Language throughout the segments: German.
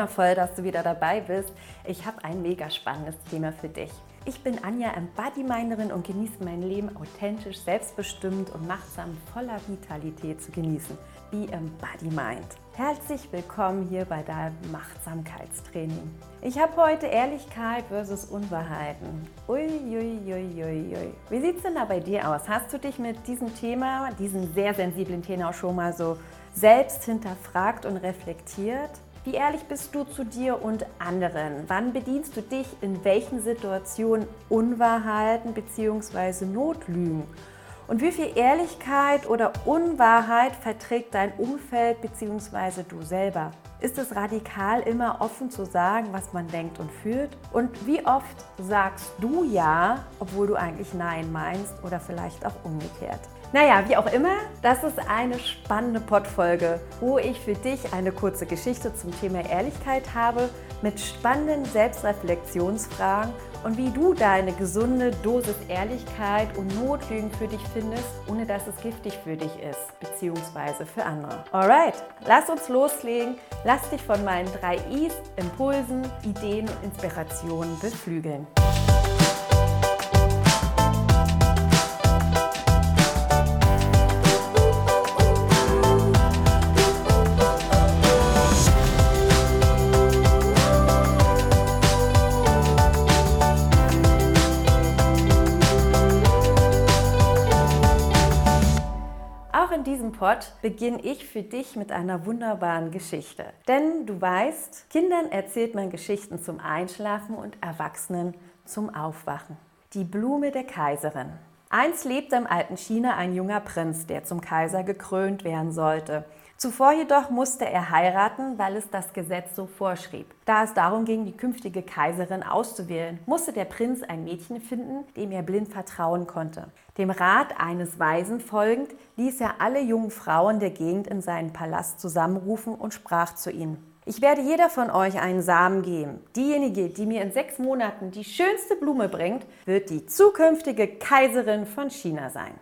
Wundervoll, dass du wieder dabei bist. Ich habe ein mega spannendes Thema für dich. Ich bin Anja Embodymindnerin und genieße mein Leben authentisch, selbstbestimmt und machtsam voller Vitalität zu genießen. Be Embody Herzlich willkommen hier bei deinem Machtsamkeitstraining. Ich habe heute Ehrlichkeit versus Unwahrheiten. Uiuiuiui. Wie sieht es denn da bei dir aus? Hast du dich mit diesem Thema, diesem sehr sensiblen Thema schon mal so selbst hinterfragt und reflektiert? Wie ehrlich bist du zu dir und anderen? Wann bedienst du dich in welchen Situationen Unwahrheiten bzw. Notlügen? Und wie viel Ehrlichkeit oder Unwahrheit verträgt dein Umfeld bzw. du selber? Ist es radikal, immer offen zu sagen, was man denkt und fühlt? Und wie oft sagst du ja, obwohl du eigentlich Nein meinst oder vielleicht auch umgekehrt? Naja, wie auch immer, das ist eine spannende Podfolge, wo ich für dich eine kurze Geschichte zum Thema Ehrlichkeit habe mit spannenden Selbstreflexionsfragen und wie du deine gesunde Dosis Ehrlichkeit und Notlügen für dich findest, ohne dass es giftig für dich ist, beziehungsweise für andere. Alright, lass uns loslegen. Lass dich von meinen drei Is, Impulsen, Ideen und Inspirationen beflügeln. Pod beginne ich für dich mit einer wunderbaren Geschichte. Denn du weißt, Kindern erzählt man Geschichten zum Einschlafen und Erwachsenen zum Aufwachen. Die Blume der Kaiserin. Einst lebte im alten China ein junger Prinz, der zum Kaiser gekrönt werden sollte. Zuvor jedoch musste er heiraten, weil es das Gesetz so vorschrieb. Da es darum ging, die künftige Kaiserin auszuwählen, musste der Prinz ein Mädchen finden, dem er blind vertrauen konnte. Dem Rat eines Weisen folgend, ließ er alle jungen Frauen der Gegend in seinen Palast zusammenrufen und sprach zu ihnen. Ich werde jeder von euch einen Samen geben. Diejenige, die mir in sechs Monaten die schönste Blume bringt, wird die zukünftige Kaiserin von China sein.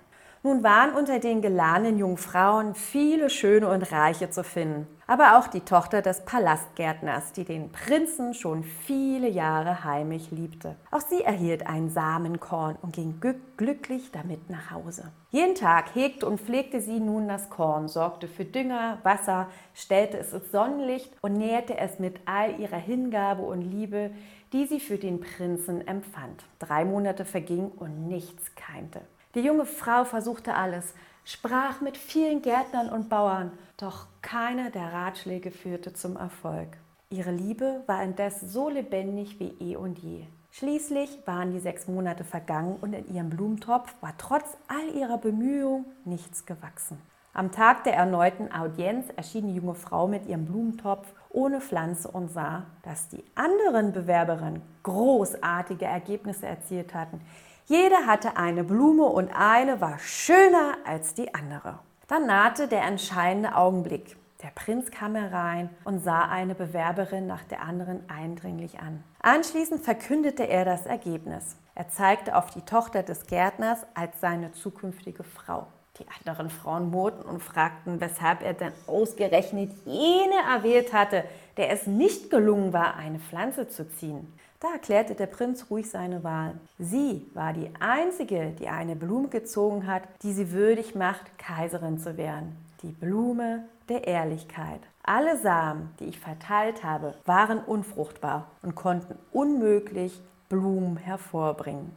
Nun waren unter den geladenen jungen Frauen viele schöne und reiche zu finden, aber auch die Tochter des Palastgärtners, die den Prinzen schon viele Jahre heimlich liebte. Auch sie erhielt ein Samenkorn und ging glücklich damit nach Hause. Jeden Tag hegte und pflegte sie nun das Korn, sorgte für Dünger, Wasser, stellte es ins Sonnenlicht und nährte es mit all ihrer Hingabe und Liebe, die sie für den Prinzen empfand. Drei Monate vergingen und nichts keimte. Die junge Frau versuchte alles, sprach mit vielen Gärtnern und Bauern, doch keiner der Ratschläge führte zum Erfolg. Ihre Liebe war indes so lebendig wie eh und je. Schließlich waren die sechs Monate vergangen und in ihrem Blumentopf war trotz all ihrer Bemühungen nichts gewachsen. Am Tag der erneuten Audienz erschien die junge Frau mit ihrem Blumentopf ohne Pflanze und sah, dass die anderen Bewerberinnen großartige Ergebnisse erzielt hatten. Jede hatte eine Blume und eine war schöner als die andere. Dann nahte der entscheidende Augenblick. Der Prinz kam herein und sah eine Bewerberin nach der anderen eindringlich an. Anschließend verkündete er das Ergebnis. Er zeigte auf die Tochter des Gärtners als seine zukünftige Frau. Die anderen Frauen murrten und fragten, weshalb er denn ausgerechnet jene erwählt hatte, der es nicht gelungen war, eine Pflanze zu ziehen. Da erklärte der Prinz ruhig seine Wahl. Sie war die einzige, die eine Blume gezogen hat, die sie würdig macht, Kaiserin zu werden. Die Blume der Ehrlichkeit. Alle Samen, die ich verteilt habe, waren unfruchtbar und konnten unmöglich Blumen hervorbringen.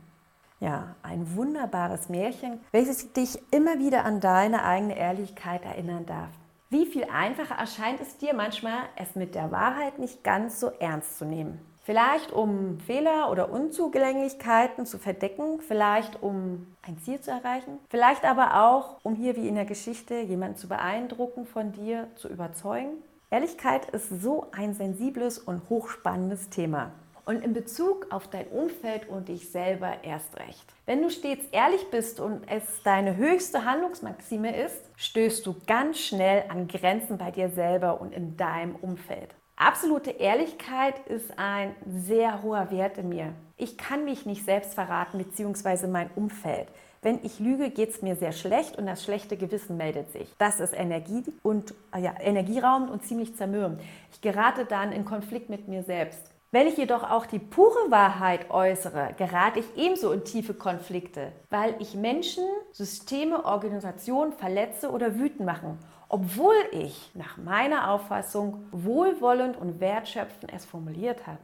Ja, ein wunderbares Märchen, welches dich immer wieder an deine eigene Ehrlichkeit erinnern darf. Wie viel einfacher erscheint es dir manchmal, es mit der Wahrheit nicht ganz so ernst zu nehmen. Vielleicht um Fehler oder Unzugänglichkeiten zu verdecken, vielleicht um ein Ziel zu erreichen, vielleicht aber auch, um hier wie in der Geschichte jemanden zu beeindrucken, von dir zu überzeugen. Ehrlichkeit ist so ein sensibles und hochspannendes Thema. Und in Bezug auf dein Umfeld und dich selber erst recht. Wenn du stets ehrlich bist und es deine höchste Handlungsmaxime ist, stößt du ganz schnell an Grenzen bei dir selber und in deinem Umfeld. Absolute Ehrlichkeit ist ein sehr hoher Wert in mir. Ich kann mich nicht selbst verraten, beziehungsweise mein Umfeld. Wenn ich lüge, geht es mir sehr schlecht und das schlechte Gewissen meldet sich. Das ist Energie und äh, ja, energieraubend und ziemlich zermürbend. Ich gerate dann in Konflikt mit mir selbst. Wenn ich jedoch auch die pure Wahrheit äußere, gerate ich ebenso in tiefe Konflikte, weil ich Menschen, Systeme, Organisationen verletze oder wütend mache, obwohl ich nach meiner Auffassung wohlwollend und wertschöpfend es formuliert habe.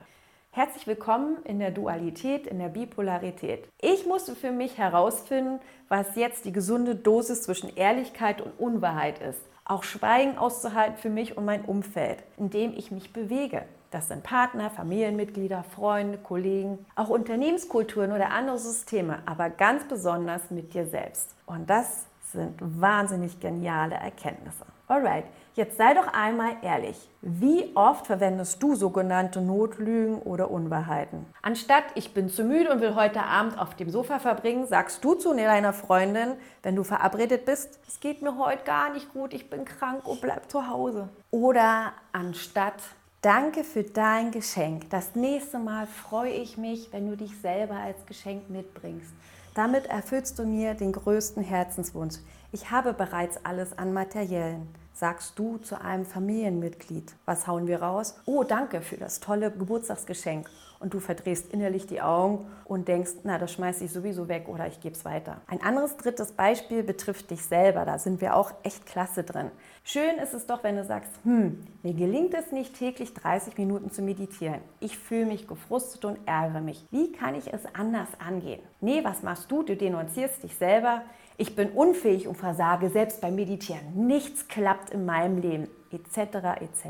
Herzlich willkommen in der Dualität, in der Bipolarität. Ich musste für mich herausfinden, was jetzt die gesunde Dosis zwischen Ehrlichkeit und Unwahrheit ist. Auch Schweigen auszuhalten für mich und mein Umfeld, in dem ich mich bewege. Das sind Partner, Familienmitglieder, Freunde, Kollegen, auch Unternehmenskulturen oder andere Systeme, aber ganz besonders mit dir selbst. Und das sind wahnsinnig geniale Erkenntnisse. Alright, jetzt sei doch einmal ehrlich. Wie oft verwendest du sogenannte Notlügen oder Unwahrheiten? Anstatt ich bin zu müde und will heute Abend auf dem Sofa verbringen, sagst du zu deiner Freundin, wenn du verabredet bist, es geht mir heute gar nicht gut, ich bin krank und bleib zu Hause. Oder anstatt Danke für dein Geschenk. Das nächste Mal freue ich mich, wenn du dich selber als Geschenk mitbringst. Damit erfüllst du mir den größten Herzenswunsch. Ich habe bereits alles an Materiellen. Sagst du zu einem Familienmitglied. Was hauen wir raus? Oh, danke für das tolle Geburtstagsgeschenk und du verdrehst innerlich die Augen und denkst, na, das schmeiße ich sowieso weg oder ich gebe es weiter. Ein anderes drittes Beispiel betrifft dich selber. Da sind wir auch echt klasse drin. Schön ist es doch, wenn du sagst, hm, mir gelingt es nicht täglich 30 Minuten zu meditieren. Ich fühle mich gefrustet und ärgere mich. Wie kann ich es anders angehen? Nee, was machst du? Du denunzierst dich selber. Ich bin unfähig und versage selbst beim Meditieren. Nichts klappt in meinem Leben, etc., etc.,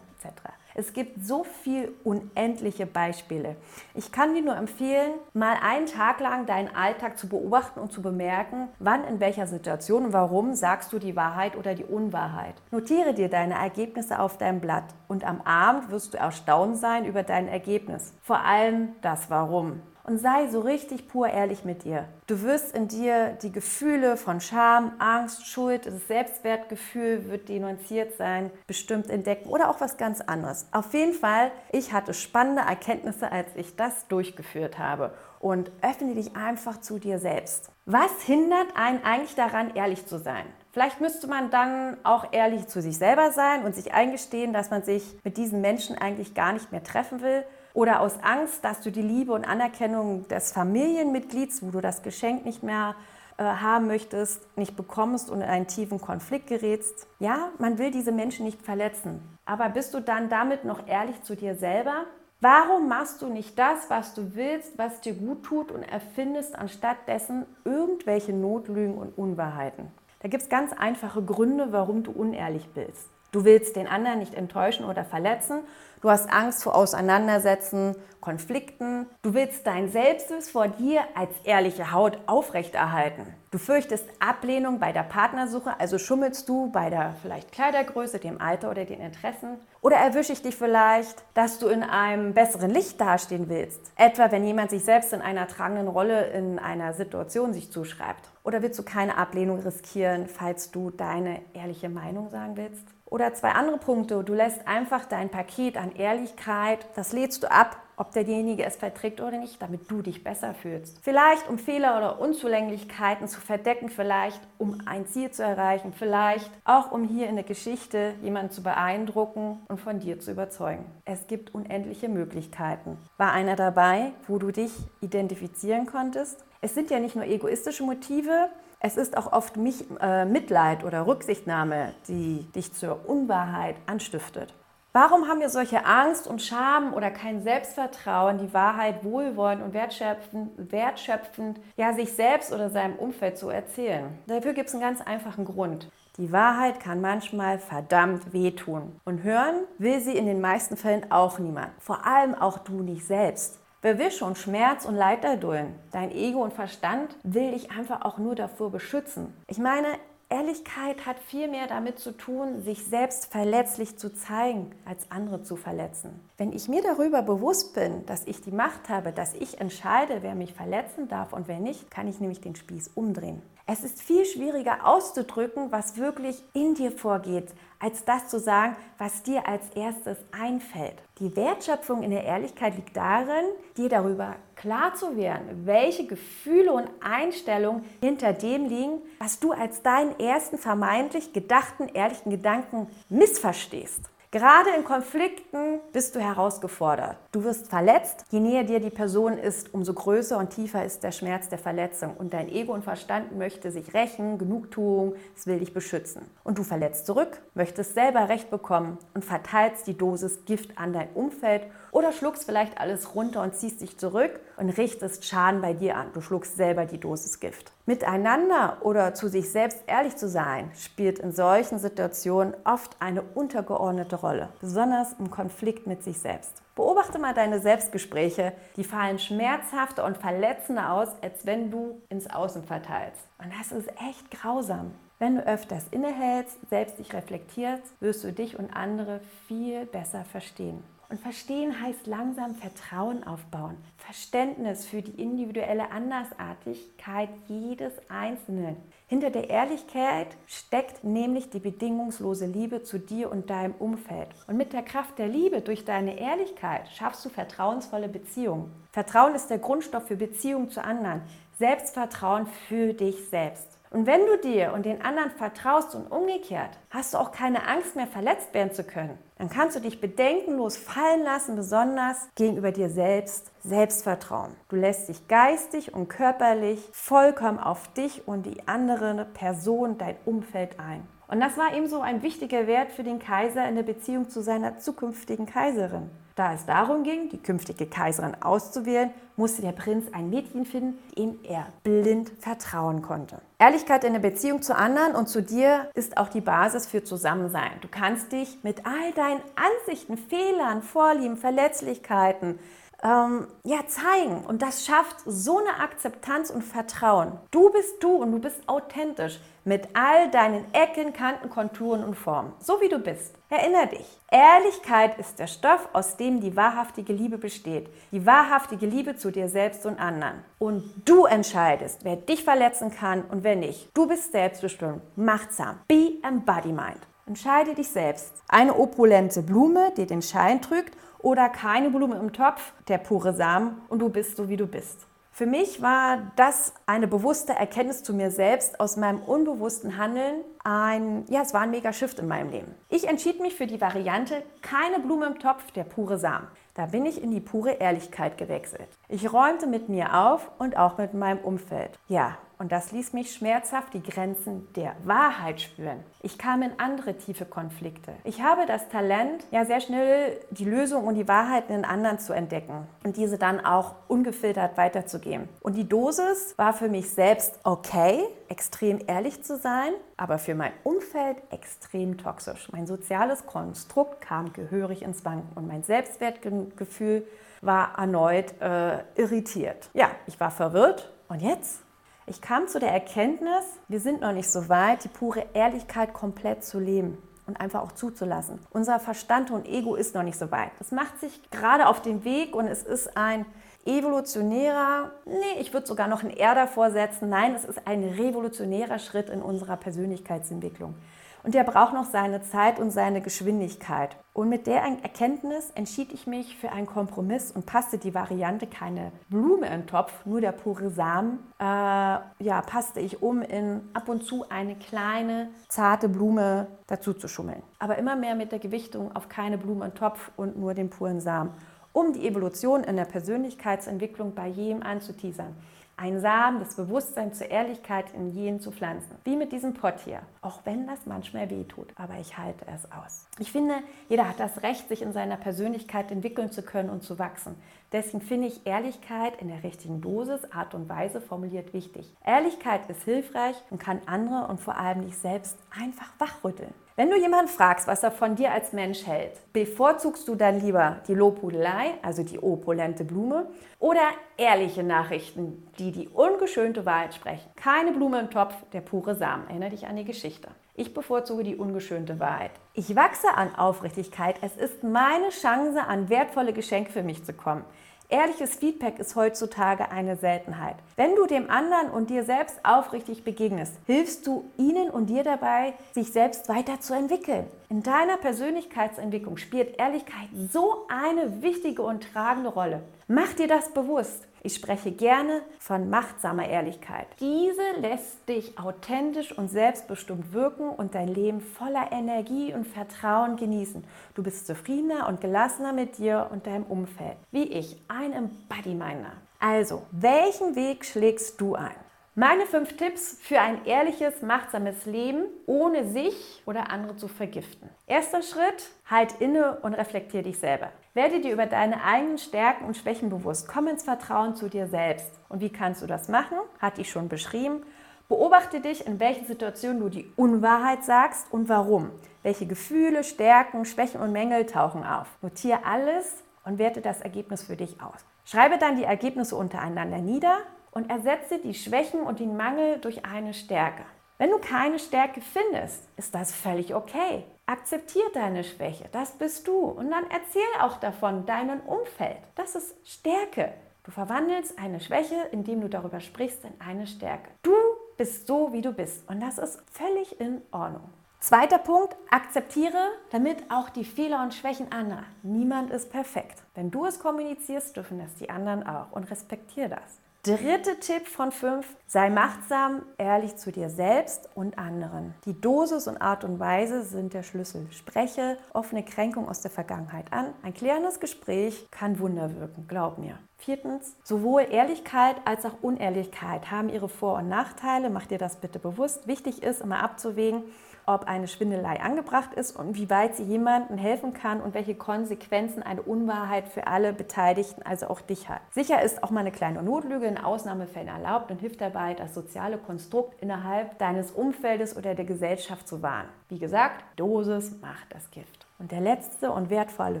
etc. Es gibt so viel unendliche Beispiele. Ich kann dir nur empfehlen, mal einen Tag lang deinen Alltag zu beobachten und zu bemerken, wann in welcher Situation und warum sagst du die Wahrheit oder die Unwahrheit. Notiere dir deine Ergebnisse auf deinem Blatt und am Abend wirst du erstaunt sein über dein Ergebnis. Vor allem das Warum und sei so richtig pur ehrlich mit dir. Du wirst in dir die Gefühle von Scham, Angst, Schuld, das Selbstwertgefühl wird denunziert sein, bestimmt entdecken oder auch was ganz anderes. Auf jeden Fall, ich hatte spannende Erkenntnisse, als ich das durchgeführt habe. Und öffne dich einfach zu dir selbst. Was hindert einen eigentlich daran, ehrlich zu sein? Vielleicht müsste man dann auch ehrlich zu sich selber sein und sich eingestehen, dass man sich mit diesen Menschen eigentlich gar nicht mehr treffen will oder aus Angst, dass du die Liebe und Anerkennung des Familienmitglieds, wo du das Geschenk nicht mehr äh, haben möchtest, nicht bekommst und in einen tiefen Konflikt gerätst. Ja, man will diese Menschen nicht verletzen. Aber bist du dann damit noch ehrlich zu dir selber? Warum machst du nicht das, was du willst, was dir gut tut und erfindest anstatt dessen irgendwelche Notlügen und Unwahrheiten? Da gibt es ganz einfache Gründe, warum du unehrlich bist. Du willst den anderen nicht enttäuschen oder verletzen. Du hast Angst vor Auseinandersetzen, Konflikten. Du willst dein Selbstbild vor dir als ehrliche Haut aufrechterhalten. Du fürchtest Ablehnung bei der Partnersuche, also schummelst du bei der vielleicht Kleidergröße, dem Alter oder den Interessen. Oder erwische ich dich vielleicht, dass du in einem besseren Licht dastehen willst. Etwa wenn jemand sich selbst in einer tragenden Rolle in einer Situation sich zuschreibt. Oder willst du keine Ablehnung riskieren, falls du deine ehrliche Meinung sagen willst? Oder zwei andere Punkte. Du lässt einfach dein Paket an Ehrlichkeit, das lädst du ab, ob derjenige es verträgt oder nicht, damit du dich besser fühlst. Vielleicht um Fehler oder Unzulänglichkeiten zu verdecken, vielleicht um ein Ziel zu erreichen, vielleicht auch um hier in der Geschichte jemanden zu beeindrucken und von dir zu überzeugen. Es gibt unendliche Möglichkeiten. War einer dabei, wo du dich identifizieren konntest? Es sind ja nicht nur egoistische Motive, es ist auch oft mich, äh, Mitleid oder Rücksichtnahme, die dich zur Unwahrheit anstiftet. Warum haben wir solche Angst und Scham oder kein Selbstvertrauen, die Wahrheit wohlwollend und wertschöpfend, wertschöpfend ja, sich selbst oder seinem Umfeld zu erzählen? Dafür gibt es einen ganz einfachen Grund. Die Wahrheit kann manchmal verdammt wehtun. Und hören will sie in den meisten Fällen auch niemand. Vor allem auch du nicht selbst. Wer will schon Schmerz und Leid erdulden? Dein Ego und Verstand will dich einfach auch nur davor beschützen. Ich meine, Ehrlichkeit hat viel mehr damit zu tun, sich selbst verletzlich zu zeigen, als andere zu verletzen. Wenn ich mir darüber bewusst bin, dass ich die Macht habe, dass ich entscheide, wer mich verletzen darf und wer nicht, kann ich nämlich den Spieß umdrehen. Es ist viel schwieriger auszudrücken, was wirklich in dir vorgeht, als das zu sagen, was dir als erstes einfällt. Die Wertschöpfung in der Ehrlichkeit liegt darin, dir darüber klar zu werden, welche Gefühle und Einstellungen hinter dem liegen, was du als deinen ersten vermeintlich gedachten, ehrlichen Gedanken missverstehst. Gerade in Konflikten bist du herausgefordert. Du wirst verletzt. Je näher dir die Person ist, umso größer und tiefer ist der Schmerz der Verletzung. Und dein Ego und Verstand möchte sich rächen, Genugtuung, es will dich beschützen. Und du verletzt zurück, möchtest selber Recht bekommen und verteilst die Dosis Gift an dein Umfeld oder schluckst vielleicht alles runter und ziehst dich zurück und richtest Schaden bei dir an. Du schluckst selber die Dosis Gift. Miteinander oder zu sich selbst ehrlich zu sein, spielt in solchen Situationen oft eine untergeordnete Rolle, besonders im Konflikt mit sich selbst. Beobachte mal deine Selbstgespräche, die fallen schmerzhafter und verletzender aus, als wenn du ins Außen verteilst. Und das ist echt grausam. Wenn du öfters innehältst, selbst dich reflektierst, wirst du dich und andere viel besser verstehen. Und verstehen heißt langsam Vertrauen aufbauen, Verständnis für die individuelle Andersartigkeit jedes Einzelnen. Hinter der Ehrlichkeit steckt nämlich die bedingungslose Liebe zu dir und deinem Umfeld. Und mit der Kraft der Liebe durch deine Ehrlichkeit schaffst du vertrauensvolle Beziehungen. Vertrauen ist der Grundstoff für Beziehungen zu anderen. Selbstvertrauen für dich selbst. Und wenn du dir und den anderen vertraust und umgekehrt, hast du auch keine Angst mehr, verletzt werden zu können. Dann kannst du dich bedenkenlos fallen lassen, besonders gegenüber dir selbst, Selbstvertrauen. Du lässt dich geistig und körperlich vollkommen auf dich und die andere Person, dein Umfeld ein. Und das war ebenso ein wichtiger Wert für den Kaiser in der Beziehung zu seiner zukünftigen Kaiserin. Da es darum ging, die künftige Kaiserin auszuwählen, musste der Prinz ein Mädchen finden, dem er blind vertrauen konnte. Ehrlichkeit in der Beziehung zu anderen und zu dir ist auch die Basis für Zusammensein. Du kannst dich mit all deinen Ansichten, Fehlern, Vorlieben, Verletzlichkeiten, ähm, ja, zeigen. Und das schafft so eine Akzeptanz und Vertrauen. Du bist du und du bist authentisch mit all deinen Ecken, Kanten, Konturen und Formen, so wie du bist. Erinner dich, Ehrlichkeit ist der Stoff, aus dem die wahrhaftige Liebe besteht. Die wahrhaftige Liebe zu dir selbst und anderen. Und du entscheidest, wer dich verletzen kann und wer nicht. Du bist selbstbestimmt, machtsam. Be embodiment. Entscheide dich selbst. Eine opulente Blume, die den Schein trügt oder keine Blume im Topf, der pure Samen und du bist so, wie du bist. Für mich war das eine bewusste Erkenntnis zu mir selbst aus meinem unbewussten Handeln. Ein, ja, es war ein mega Shift in meinem Leben. Ich entschied mich für die Variante keine Blume im Topf, der pure Samen. Da bin ich in die pure Ehrlichkeit gewechselt. Ich räumte mit mir auf und auch mit meinem Umfeld. Ja, und das ließ mich schmerzhaft die Grenzen der Wahrheit spüren. Ich kam in andere tiefe Konflikte. Ich habe das Talent, ja sehr schnell die Lösung und die Wahrheiten in anderen zu entdecken und diese dann auch ungefiltert weiterzugeben. Und die Dosis war für mich selbst okay, extrem ehrlich zu sein, aber für mein Umfeld extrem toxisch. Mein soziales Konstrukt kam gehörig ins Wanken und mein Selbstwertgefühl war erneut äh, irritiert. Ja, ich war verwirrt. Und jetzt? Ich kam zu der Erkenntnis, wir sind noch nicht so weit, die pure Ehrlichkeit komplett zu leben und einfach auch zuzulassen. Unser Verstand und Ego ist noch nicht so weit. Das macht sich gerade auf den Weg und es ist ein evolutionärer, nee, ich würde sogar noch ein R davor setzen. Nein, es ist ein revolutionärer Schritt in unserer Persönlichkeitsentwicklung. Und der braucht noch seine Zeit und seine Geschwindigkeit. Und mit der Erkenntnis entschied ich mich für einen Kompromiss und passte die Variante keine Blume im Topf, nur der pure Samen, äh, ja, passte ich um in ab und zu eine kleine, zarte Blume dazu zu schummeln. Aber immer mehr mit der Gewichtung auf keine Blume im Topf und nur den puren Samen, um die Evolution in der Persönlichkeitsentwicklung bei jedem anzuteasern ein Samen, das Bewusstsein zur Ehrlichkeit in jenen zu pflanzen. Wie mit diesem Pott hier. Auch wenn das manchmal wehtut, aber ich halte es aus. Ich finde, jeder hat das Recht, sich in seiner Persönlichkeit entwickeln zu können und zu wachsen. Deswegen finde ich Ehrlichkeit in der richtigen Dosis, Art und Weise formuliert wichtig. Ehrlichkeit ist hilfreich und kann andere und vor allem dich selbst einfach wachrütteln. Wenn du jemanden fragst, was er von dir als Mensch hält, bevorzugst du dann lieber die Lobhudelei, also die opulente Blume, oder ehrliche Nachrichten, die die ungeschönte Wahrheit sprechen? Keine Blume im Topf, der pure Samen. Erinnere dich an die Geschichte. Ich bevorzuge die ungeschönte Wahrheit. Ich wachse an Aufrichtigkeit. Es ist meine Chance, an wertvolle Geschenke für mich zu kommen. Ehrliches Feedback ist heutzutage eine Seltenheit. Wenn du dem anderen und dir selbst aufrichtig begegnest, hilfst du ihnen und dir dabei, sich selbst weiterzuentwickeln. In deiner Persönlichkeitsentwicklung spielt Ehrlichkeit so eine wichtige und tragende Rolle. Mach dir das bewusst. Ich spreche gerne von machtsamer Ehrlichkeit. Diese lässt dich authentisch und selbstbestimmt wirken und dein Leben voller Energie und Vertrauen genießen. Du bist zufriedener und gelassener mit dir und deinem Umfeld. Wie ich, ein Embody-Miner. Also, welchen Weg schlägst du ein? Meine fünf Tipps für ein ehrliches, machtsames Leben, ohne sich oder andere zu vergiften. Erster Schritt, halt inne und reflektier dich selber. Werde dir über deine eigenen Stärken und Schwächen bewusst. Komm ins Vertrauen zu dir selbst. Und wie kannst du das machen? Hatte ich schon beschrieben. Beobachte dich, in welchen Situationen du die Unwahrheit sagst und warum. Welche Gefühle, Stärken, Schwächen und Mängel tauchen auf. Notiere alles und werte das Ergebnis für dich aus. Schreibe dann die Ergebnisse untereinander nieder und ersetze die Schwächen und den Mangel durch eine Stärke. Wenn du keine Stärke findest, ist das völlig okay. Akzeptier deine Schwäche, das bist du. Und dann erzähl auch davon deinem Umfeld. Das ist Stärke. Du verwandelst eine Schwäche, indem du darüber sprichst, in eine Stärke. Du bist so, wie du bist. Und das ist völlig in Ordnung. Zweiter Punkt, akzeptiere damit auch die Fehler und Schwächen anderer. Niemand ist perfekt. Wenn du es kommunizierst, dürfen das die anderen auch und respektiere das. Dritter Tipp von fünf, sei machtsam, ehrlich zu dir selbst und anderen. Die Dosis und Art und Weise sind der Schlüssel. Spreche offene Kränkung aus der Vergangenheit an. Ein klärendes Gespräch kann Wunder wirken, glaub mir. Viertens, sowohl Ehrlichkeit als auch Unehrlichkeit haben ihre Vor- und Nachteile. Mach dir das bitte bewusst. Wichtig ist, immer abzuwägen, ob eine Schwindelei angebracht ist und wie weit sie jemandem helfen kann und welche Konsequenzen eine Unwahrheit für alle Beteiligten, also auch dich hat. Sicher ist auch mal eine kleine Notlüge in Ausnahmefällen erlaubt und hilft dabei, das soziale Konstrukt innerhalb deines Umfeldes oder der Gesellschaft zu wahren. Wie gesagt, Dosis macht das Gift. Und der letzte und wertvolle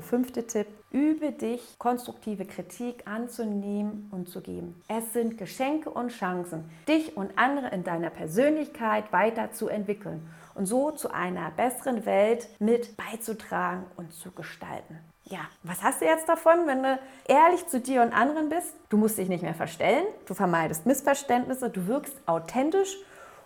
fünfte Tipp, übe dich, konstruktive Kritik anzunehmen und zu geben. Es sind Geschenke und Chancen, dich und andere in deiner Persönlichkeit weiterzuentwickeln und so zu einer besseren Welt mit beizutragen und zu gestalten. Ja, was hast du jetzt davon, wenn du ehrlich zu dir und anderen bist? Du musst dich nicht mehr verstellen, du vermeidest Missverständnisse, du wirkst authentisch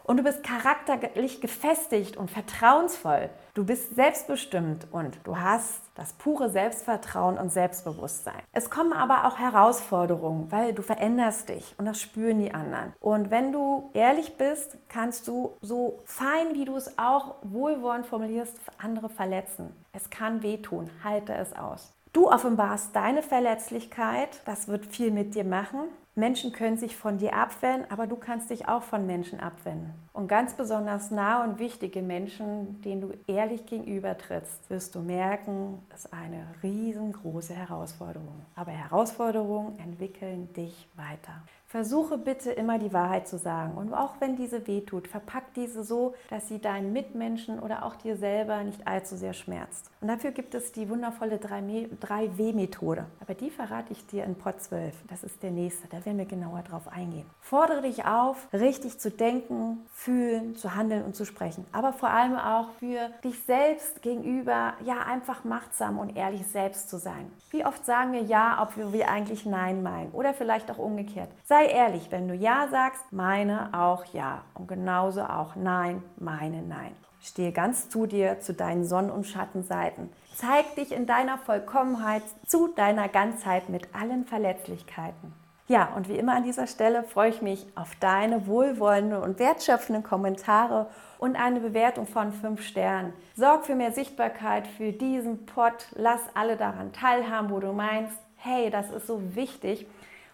und du bist charakterlich gefestigt und vertrauensvoll. Du bist selbstbestimmt und du hast das pure Selbstvertrauen und Selbstbewusstsein. Es kommen aber auch Herausforderungen, weil du veränderst dich und das spüren die anderen. Und wenn du ehrlich bist, kannst du so fein, wie du es auch wohlwollend formulierst, andere verletzen. Es kann wehtun, halte es aus. Du offenbarst deine Verletzlichkeit, das wird viel mit dir machen. Menschen können sich von dir abwenden, aber du kannst dich auch von Menschen abwenden. Und ganz besonders nahe und wichtige Menschen, denen du ehrlich gegenübertrittst, wirst du merken, ist eine riesengroße Herausforderung. Aber Herausforderungen entwickeln dich weiter. Versuche bitte immer die Wahrheit zu sagen. Und auch wenn diese wehtut, verpack diese so, dass sie deinen Mitmenschen oder auch dir selber nicht allzu sehr schmerzt. Und dafür gibt es die wundervolle 3W-Methode. Aber die verrate ich dir in Pod 12. Das ist der nächste. Da werden wir genauer drauf eingehen. Fordere dich auf, richtig zu denken, fühlen, zu handeln und zu sprechen. Aber vor allem auch für dich selbst gegenüber, ja, einfach machtsam und ehrlich selbst zu sein. Wie oft sagen wir Ja, ob wir eigentlich Nein meinen? Oder vielleicht auch umgekehrt. Sei sei ehrlich, wenn du Ja sagst, meine auch Ja. Und genauso auch Nein, meine Nein. Stehe ganz zu dir, zu deinen Sonnen- und Schattenseiten. Zeig dich in deiner Vollkommenheit, zu deiner Ganzheit mit allen Verletzlichkeiten. Ja, und wie immer an dieser Stelle freue ich mich auf deine wohlwollenden und wertschöpfenden Kommentare und eine Bewertung von 5 Sternen. Sorg für mehr Sichtbarkeit für diesen Pod. Lass alle daran teilhaben, wo du meinst, hey, das ist so wichtig.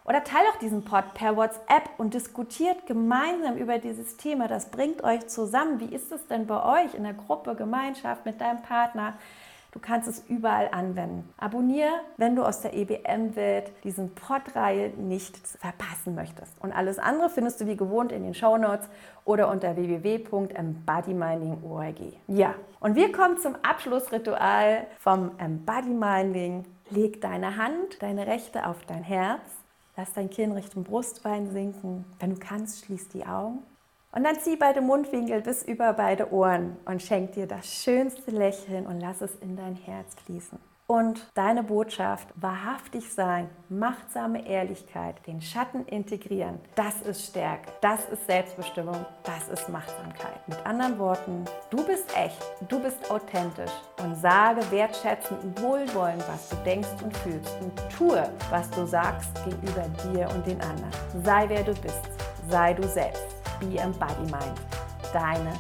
Oder teilt auch diesen Pod per WhatsApp und diskutiert gemeinsam über dieses Thema. Das bringt euch zusammen. Wie ist es denn bei euch in der Gruppe, Gemeinschaft mit deinem Partner? Du kannst es überall anwenden. Abonniere, wenn du aus der EBM-Welt diesen Pod-Reihe nicht verpassen möchtest. Und alles andere findest du wie gewohnt in den Show Notes oder unter www.embodyminding.org. Ja, und wir kommen zum Abschlussritual vom Embodyminding. Leg deine Hand, deine rechte auf dein Herz Lass dein Kinn Richtung Brustbein sinken. Wenn du kannst, schließ die Augen. Und dann zieh beide Mundwinkel bis über beide Ohren und schenk dir das schönste Lächeln und lass es in dein Herz fließen. Und deine Botschaft, wahrhaftig sein, machtsame Ehrlichkeit, den Schatten integrieren, das ist Stärke, das ist Selbstbestimmung, das ist Machtsamkeit. Mit anderen Worten, du bist echt, du bist authentisch und sage wertschätzend und wohlwollend, was du denkst und fühlst und tue, was du sagst gegenüber dir und den anderen. Sei wer du bist, sei du selbst. Be Embody Mind. Deine.